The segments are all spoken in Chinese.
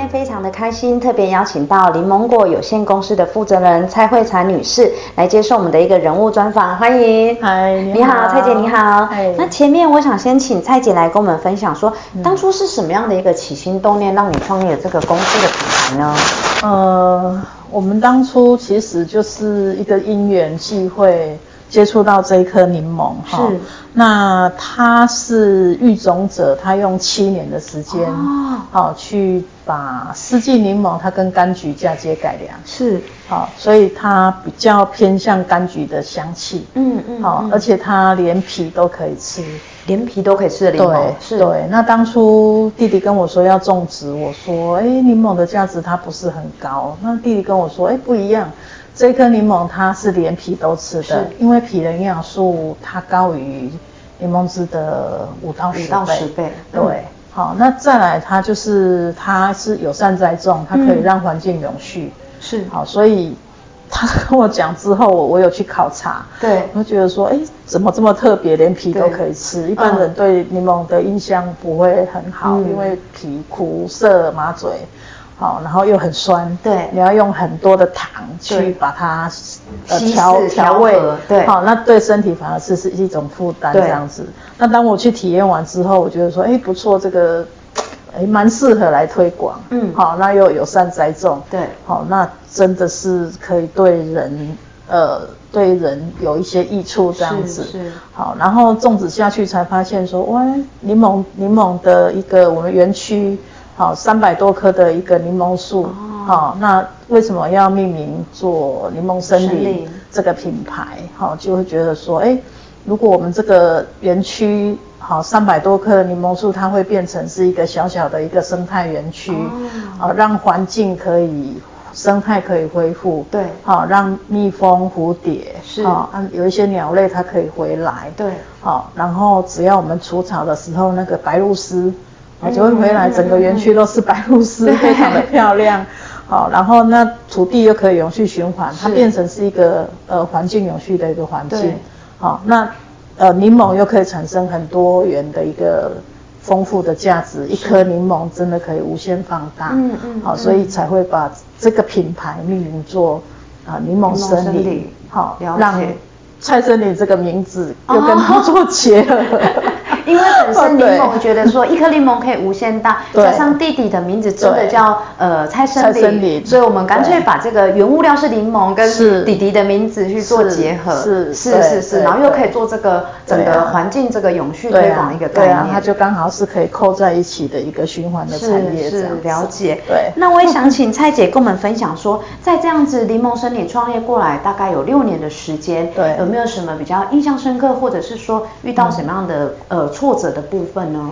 今天非常的开心，特别邀请到柠檬果有限公司的负责人蔡慧婵女士来接受我们的一个人物专访，欢迎。嗨，你好，蔡姐你好。哎，那前面我想先请蔡姐来跟我们分享说，嗯、当初是什么样的一个起心动念，让你创立这个公司的品牌呢？呃，我们当初其实就是一个因缘际会。接触到这一颗柠檬，哈，那他是育种者，他用七年的时间，哦，好去把四季柠檬，它跟柑橘嫁接改良，是，好，所以它比较偏向柑橘的香气，嗯嗯，好，而且它连皮都可以吃，连皮都可以吃的柠檬，对，是，对。那当初弟弟跟我说要种植，我说，哎，柠檬的价值它不是很高，那弟弟跟我说，哎，不一样。这颗柠檬它是连皮都吃的，因为皮的营养素它高于柠檬汁的五到十倍。五到十倍。对，嗯、好，那再来它就是它是友善栽种，它可以让环境永续。是、嗯，好，所以他跟我讲之后，我我有去考察，对，我觉得说，哎，怎么这么特别，连皮都可以吃？一般人对柠檬的印象不会很好，嗯、因为皮苦涩麻嘴。好，然后又很酸，对，你要用很多的糖去把它呃调调味，对，好，那对身体反而是是一种负担这样子。那当我去体验完之后，我觉得说，哎，不错，这个哎蛮适合来推广，嗯，好，那又友善栽种，对，好，那真的是可以对人呃对人有一些益处这样子，是，是。好，然后种植下去才发现说，哇，柠檬柠檬的一个我们园区。好，三百多棵的一个柠檬树，好、哦，那为什么要命名做柠檬森林这个品牌？好，就会觉得说，哎，如果我们这个园区，好，三百多棵的柠檬树，它会变成是一个小小的一个生态园区，啊、哦，让环境可以生态可以恢复，对，好，让蜜蜂、蝴蝶是，啊，有一些鸟类它可以回来，对，好，然后只要我们除草的时候，那个白鹭鸶。啊，就会回来，整个园区都是白鹭鸶，非常的漂亮。好，然后那土地又可以永续循环，它变成是一个呃环境永续的一个环境。好，那呃柠檬又可以产生很多元的一个丰富的价值，一颗柠檬真的可以无限放大。嗯嗯。好，所以才会把这个品牌命名做啊柠檬森林。好，让蔡森林这个名字又跟它做结合。因为本身柠檬觉得说一颗柠檬可以无限大，加上弟弟的名字真的叫呃蔡森林，所以我们干脆把这个原物料是柠檬跟弟弟的名字去做结合，是。是是是，然后又可以做这个整个环境这个永续推广一个概念，它就刚好是可以扣在一起的一个循环的产业这样。是了解。对，那我也想请蔡姐跟我们分享说，在这样子柠檬森林创业过来大概有六年的时间，对，有没有什么比较印象深刻，或者是说遇到什么样的呃？挫折的部分呢？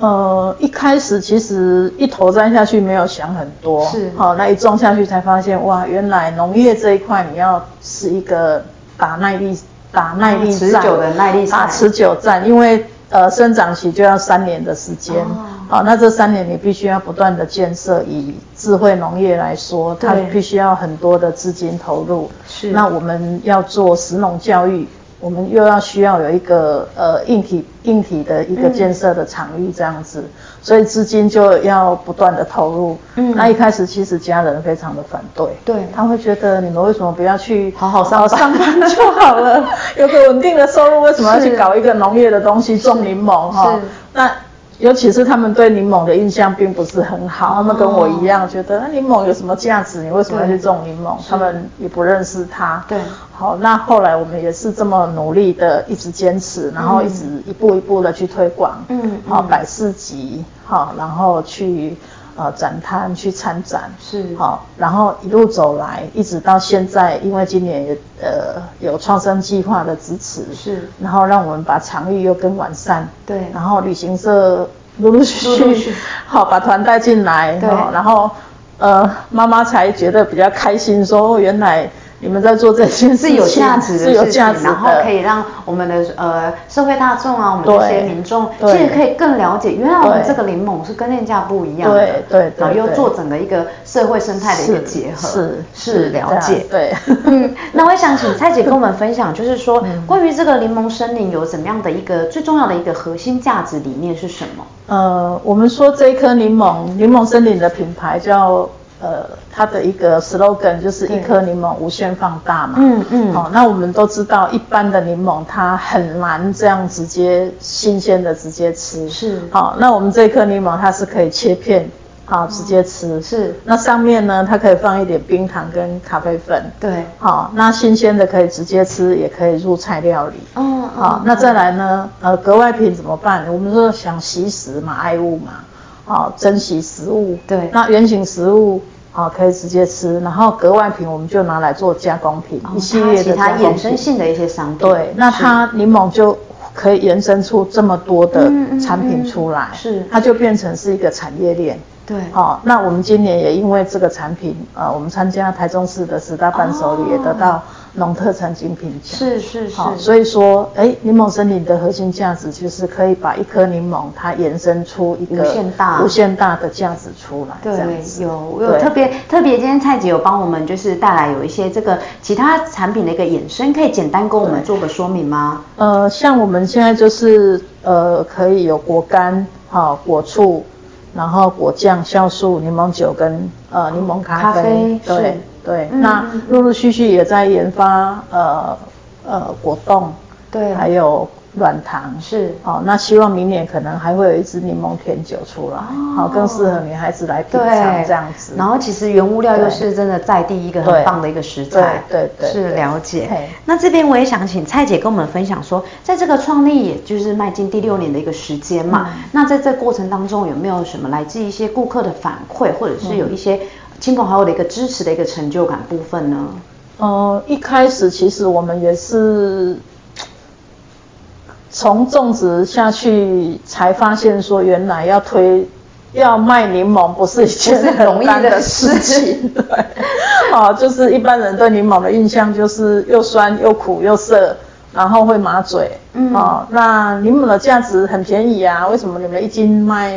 呃，一开始其实一头栽下去没有想很多，是好，那一种下去才发现，哇，原来农业这一块你要是一个打耐力、打耐力战、持久的耐力打持久战，因为呃生长期就要三年的时间，哦、好，那这三年你必须要不断的建设。以智慧农业来说，它必须要很多的资金投入，是，那我们要做食农教育。我们又要需要有一个呃硬体硬体的一个建设的场域这样子，嗯、所以资金就要不断的投入。嗯，那一开始其实家人非常的反对，对，他会觉得你们为什么不要去好好上班。就好了，有个稳定的收入，为什么要去搞一个农业的东西种柠檬？哈？是，那。尤其是他们对柠檬的印象并不是很好，他们跟我一样觉得，柠檬有什么价值？你为什么要去种柠檬？他们也不认识它。对，好，那后来我们也是这么努力的，一直坚持，然后一直一步一步的去推广，嗯，好，百事集，好，然后去。呃，展摊去参展是好，然后一路走来，一直到现在，因为今年也呃有创生计划的支持是，然后让我们把场域又更完善，对，然后旅行社陆陆续续好把团带进来，对，然后呃妈妈才觉得比较开心说，说原来。你们在做这件事是有价值的事情，是有价值的，然后可以让我们的呃社会大众啊，我们这些民众其实可以更了解，原来我们这个柠檬是跟链价不一样的，对对，对，然后又做整个一个社会生态的一个结合，是是，是了解，对。嗯，那我也想请蔡姐跟我们分享，就是说关于这个柠檬森林有怎么样的一个最重要的一个核心价值理念是什么？呃，我们说这一颗柠檬，柠檬森林的品牌叫。呃，它的一个 slogan 就是一颗柠檬无限放大嘛。嗯嗯。好、哦，那我们都知道，一般的柠檬它很难这样直接新鲜的直接吃。是。好、哦，那我们这颗柠檬它是可以切片，好、哦、直接吃。是。那上面呢，它可以放一点冰糖跟咖啡粉。对。好、哦，那新鲜的可以直接吃，也可以入菜料理。哦。好、哦，那再来呢？呃，格外品怎么办？我们说想惜食嘛，爱物嘛。好、哦，珍惜食物。对。那原型食物。好，可以直接吃，然后隔外瓶我们就拿来做加工品，哦、一系列的加工品，其他衍生性的一些商品。对，那它柠檬就可以延伸出这么多的产品出来，嗯嗯嗯、是，它就变成是一个产业链。对，好、哦，那我们今年也因为这个产品，呃，我们参加台中市的十大伴手礼，也得到农特产精品奖。是是是。好，所以说，哎，柠檬森林的核心价值就是可以把一颗柠檬它延伸出一个无限大、无限大的价值出来。对，有有特别特别，今天蔡姐有帮我们就是带来有一些这个其他产品的一个衍生，可以简单跟我们做个说明吗？呃，像我们现在就是呃，可以有果干、好、哦、果醋。然后果酱、酵素、柠檬酒跟呃柠檬咖啡，咖啡对对、嗯，那陆陆续续也在研发呃呃果冻，对，还有。软糖。是。哦，那希望明年可能还会有一支柠檬甜酒出来，好、哦，更适合女孩子来品尝这样子。然后其实原物料又是真的在地一个很棒的一个食材，对对，是了解。那这边我也想请蔡姐跟我们分享说，在这个创立也就是迈进第六年的一个时间嘛、嗯，那在这过程当中有没有什么来自一些顾客的反馈，或者是有一些亲朋好友的一个支持的一个成就感部分呢？呃，一开始其实我们也是。从种植下去才发现，说原来要推要卖柠檬不是一件很 容易的事情。对，啊，就是一般人对柠檬的印象就是又酸又苦又涩，然后会麻嘴。嗯，哦，那柠檬的价值很便宜啊，为什么你们一斤卖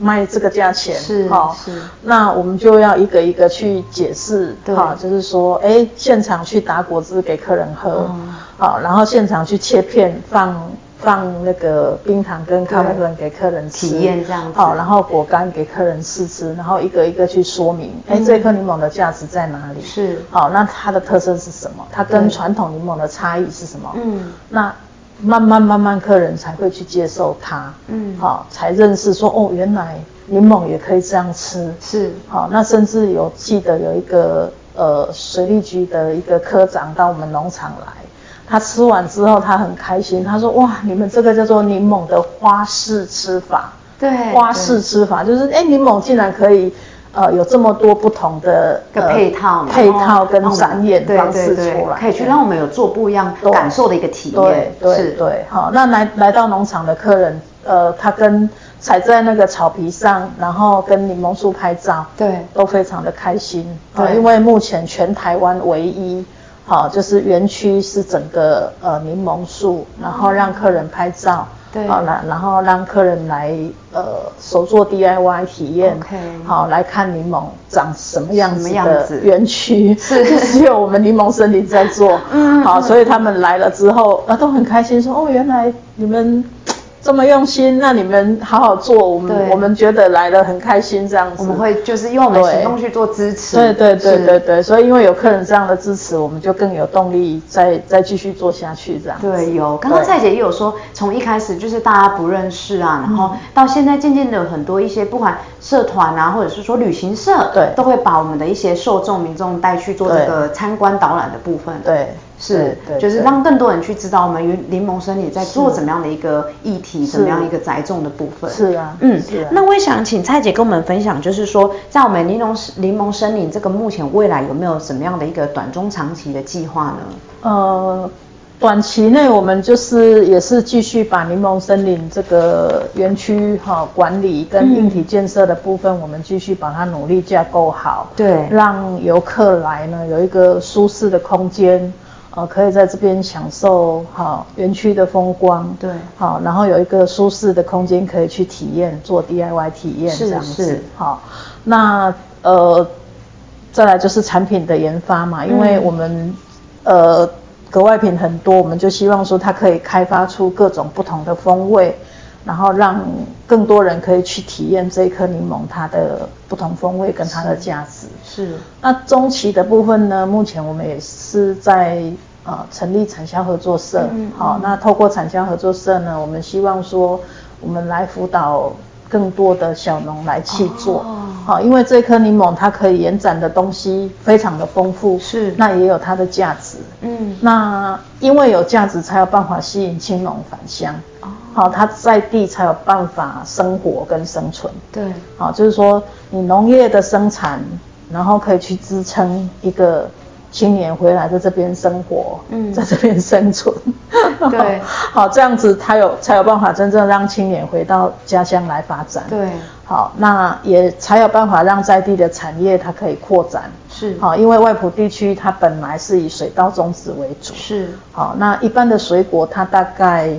卖这个价钱？是，好，是。那我们就要一个一个去解释，对，就是说，哎，现场去打果汁给客人喝，好，然后现场去切片放。放那个冰糖跟咖啡粉给客人吃，体验这样子。好，然后果干给客人试吃，然后一个一个去说明，哎、嗯，这颗柠檬的价值在哪里？是。好，那它的特色是什么？它跟传统柠檬的差异是什么？嗯。那慢慢慢慢客人才会去接受它。嗯。好，才认识说哦，原来柠檬也可以这样吃。是。好，那甚至有记得有一个呃水利局的一个科长到我们农场来。他吃完之后，他很开心。他说：“哇，你们这个叫做柠檬的花式吃法。”对，花式吃法就是，哎，柠檬竟然可以，呃，有这么多不同的个配套、配套跟展演方式出来，对对对，可以去让我们有做不一样感受的一个体验。对对对，对，好，那来来到农场的客人，呃，他跟踩在那个草皮上，然后跟柠檬树拍照，对，都非常的开心。对，因为目前全台湾唯一。好，就是园区是整个呃柠檬树，然后让客人拍照，对，好了，然后让客人来呃手做 DIY 体验好来看柠檬长什么样子的园区，是。只有我们柠檬森林在做，嗯，好，所以他们来了之后啊都很开心说，说哦原来你们。这么用心，那你们好好做，我们我们觉得来了很开心这样子。我们会就是用我们行动去做支持。对对对对对，所以因为有客人这样的支持，我们就更有动力再再继续做下去这样。对，有。刚刚蔡姐也有说，从一开始就是大家不认识啊，然后到现在渐渐的有很多一些不管社团啊，或者是说旅行社，对，都会把我们的一些受众民众带去做这个参观导览的部分。对。是就是让更多人去知道我们云柠檬森林在做怎么样的一个议题，怎么样一个栽种的部分。是啊，嗯，是啊。那我也想请蔡姐跟我们分享，就是说在我们柠檬柠檬森林这个目前未来有没有什么样的一个短中长期的计划呢？呃，短期内我们就是也是继续把柠檬森林这个园区哈管理跟硬体建设的部分，嗯、我们继续把它努力架构好，对，让游客来呢有一个舒适的空间。呃，可以在这边享受好园区的风光，对，好，然后有一个舒适的空间可以去体验做 DIY 体验这样子，好，那呃，再来就是产品的研发嘛，因为我们、嗯、呃格外品很多，我们就希望说它可以开发出各种不同的风味。然后让更多人可以去体验这一颗柠檬它的不同风味跟它的价值。是。是那中期的部分呢？目前我们也是在呃成立产销合作社。嗯。好，那透过产销合作社呢，我们希望说我们来辅导更多的小农来去做。哦。好，因为这颗柠檬它可以延展的东西非常的丰富。是。那也有它的价值。嗯。那因为有价值，才有办法吸引青农返乡。哦。好，它在地才有办法生活跟生存。对，好，就是说你农业的生产，然后可以去支撑一个青年回来在这边生活，嗯，在这边生存。对，好，这样子他有才有办法真正让青年回到家乡来发展。对，好，那也才有办法让在地的产业它可以扩展。是，好，因为外埔地区它本来是以水稻种植为主。是，好，那一般的水果它大概。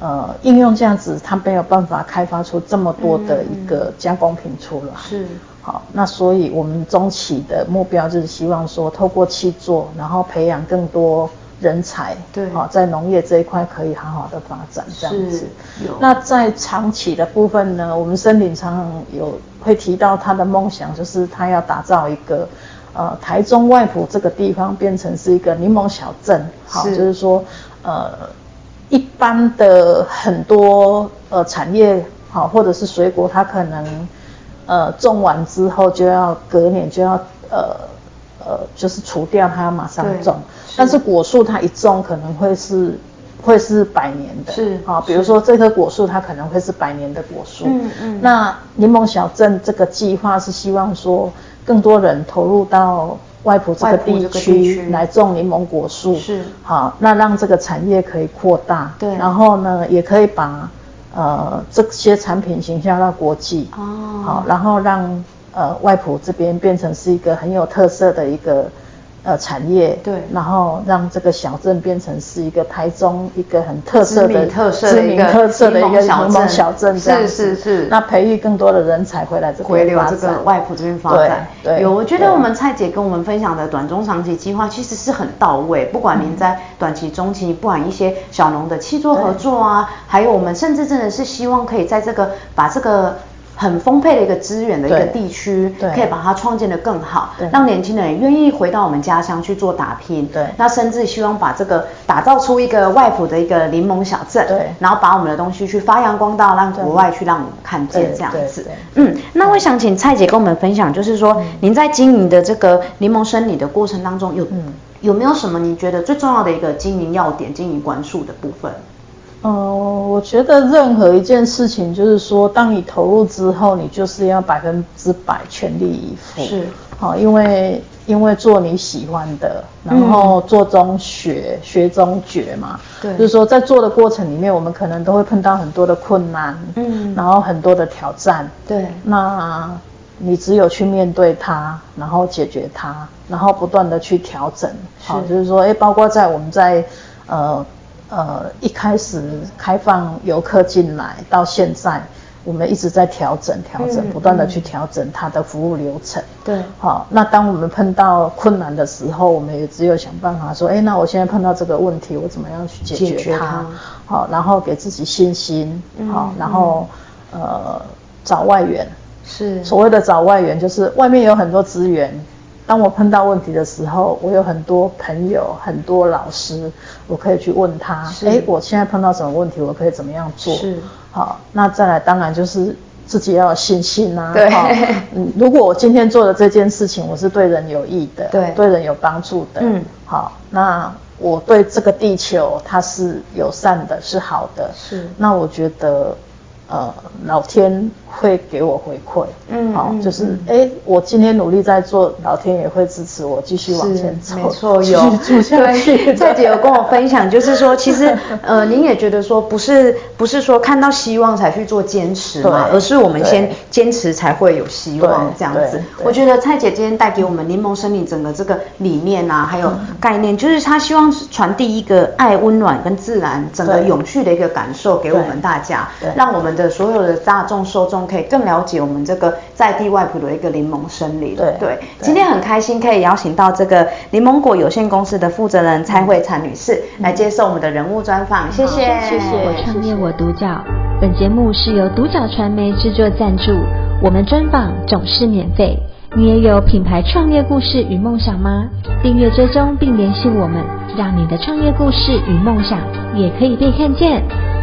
呃，应用这样子它没有办法开发出这么多的一个加工品出来。嗯、是，好，那所以我们中企的目标就是希望说，透过契作，然后培养更多人才，对，好，在农业这一块可以好好的发展这样子。有。那在长期的部分呢，我们森林常常有会提到他的梦想，就是他要打造一个，呃，台中外埔这个地方变成是一个柠檬小镇，好，就是说，呃。一般的很多呃产业好，或者是水果，它可能呃种完之后就要隔年就要呃呃就是除掉，它要马上种。但是果树它一种可能会是会是百年的，是好，比如说这棵果树它可能会是百年的果树。嗯嗯。那柠檬小镇这个计划是希望说更多人投入到。外埔这个地区来种柠檬果树，是好，那让这个产业可以扩大，对，然后呢，也可以把呃这些产品形象到国际，哦，好，然后让呃外埔这边变成是一个很有特色的一个。呃，产业对，然后让这个小镇变成是一个台中一个很特色的、知名特色的一个柠檬小镇，是是是。那培育更多的人才回来这边回流这个外埔这边发展。对，对有，我觉得我们蔡姐跟我们分享的短中长期计划其实是很到位。不管您在短期、中期，不管一些小农的七作合作啊，还有我们甚至真的是希望可以在这个把这个。很丰沛的一个资源的一个地区，对，可以把它创建的更好，对，让年轻人愿意回到我们家乡去做打拼，对，那甚至希望把这个打造出一个外埔的一个柠檬小镇，对，然后把我们的东西去发扬光大，让国外去让我们看见这样子，嗯，那我想请蔡姐跟我们分享，就是说、嗯、您在经营的这个柠檬生理的过程当中有，有、嗯、有没有什么你觉得最重要的一个经营要点、经营管束的部分？嗯、呃，我觉得任何一件事情，就是说，当你投入之后，你就是要百分之百全力以赴。是，好，因为因为做你喜欢的，然后做中学，嗯、学中觉嘛。对。就是说，在做的过程里面，我们可能都会碰到很多的困难，嗯，然后很多的挑战。对。那你只有去面对它，然后解决它，然后不断的去调整。好，就是说，哎，包括在我们在呃。呃，一开始开放游客进来到现在，我们一直在调整、调整，嗯、不断的去调整它的服务流程。对，好，那当我们碰到困难的时候，我们也只有想办法说，哎，那我现在碰到这个问题，我怎么样去解决它？好，然后给自己信心。好，然后、嗯、呃，找外援。是。所谓的找外援，就是外面有很多资源。当我碰到问题的时候，我有很多朋友、很多老师，我可以去问他。哎，我现在碰到什么问题，我可以怎么样做？是。好，那再来，当然就是自己要有信心呐、啊。对。嗯，如果我今天做的这件事情，我是对人有益的，对，对人有帮助的。嗯。好，那我对这个地球它是友善的，是好的。是。那我觉得，呃，老天会给我回馈，嗯，好，就是哎，我今天努力在做，老天也会支持我继续往前走，没错，有，对，蔡 姐有跟我分享，就是说，其实 呃，您也觉得说，不是不是说看到希望才去做坚持嘛，而是我们先坚持才会有希望这样子。我觉得蔡姐今天带给我们柠檬森林整个这个理念啊，还有概念，就是她希望传递一个爱、温暖跟自然整个永续的一个感受给我们大家，让我们的所有的大众受众可以更了解我们这个在地外埔的一个柠檬生林。对对，今天很开心可以邀请到这个柠檬果有限公司的负责人蔡慧婵女士来接受我们的人物专访，谢谢。谢谢。我创业我独角，本节目是由独角传媒制作赞助，我们专访总是免费。你也有品牌创业故事与梦想吗？订阅追踪并联系我们，让你的创业故事与梦想也可以被看见。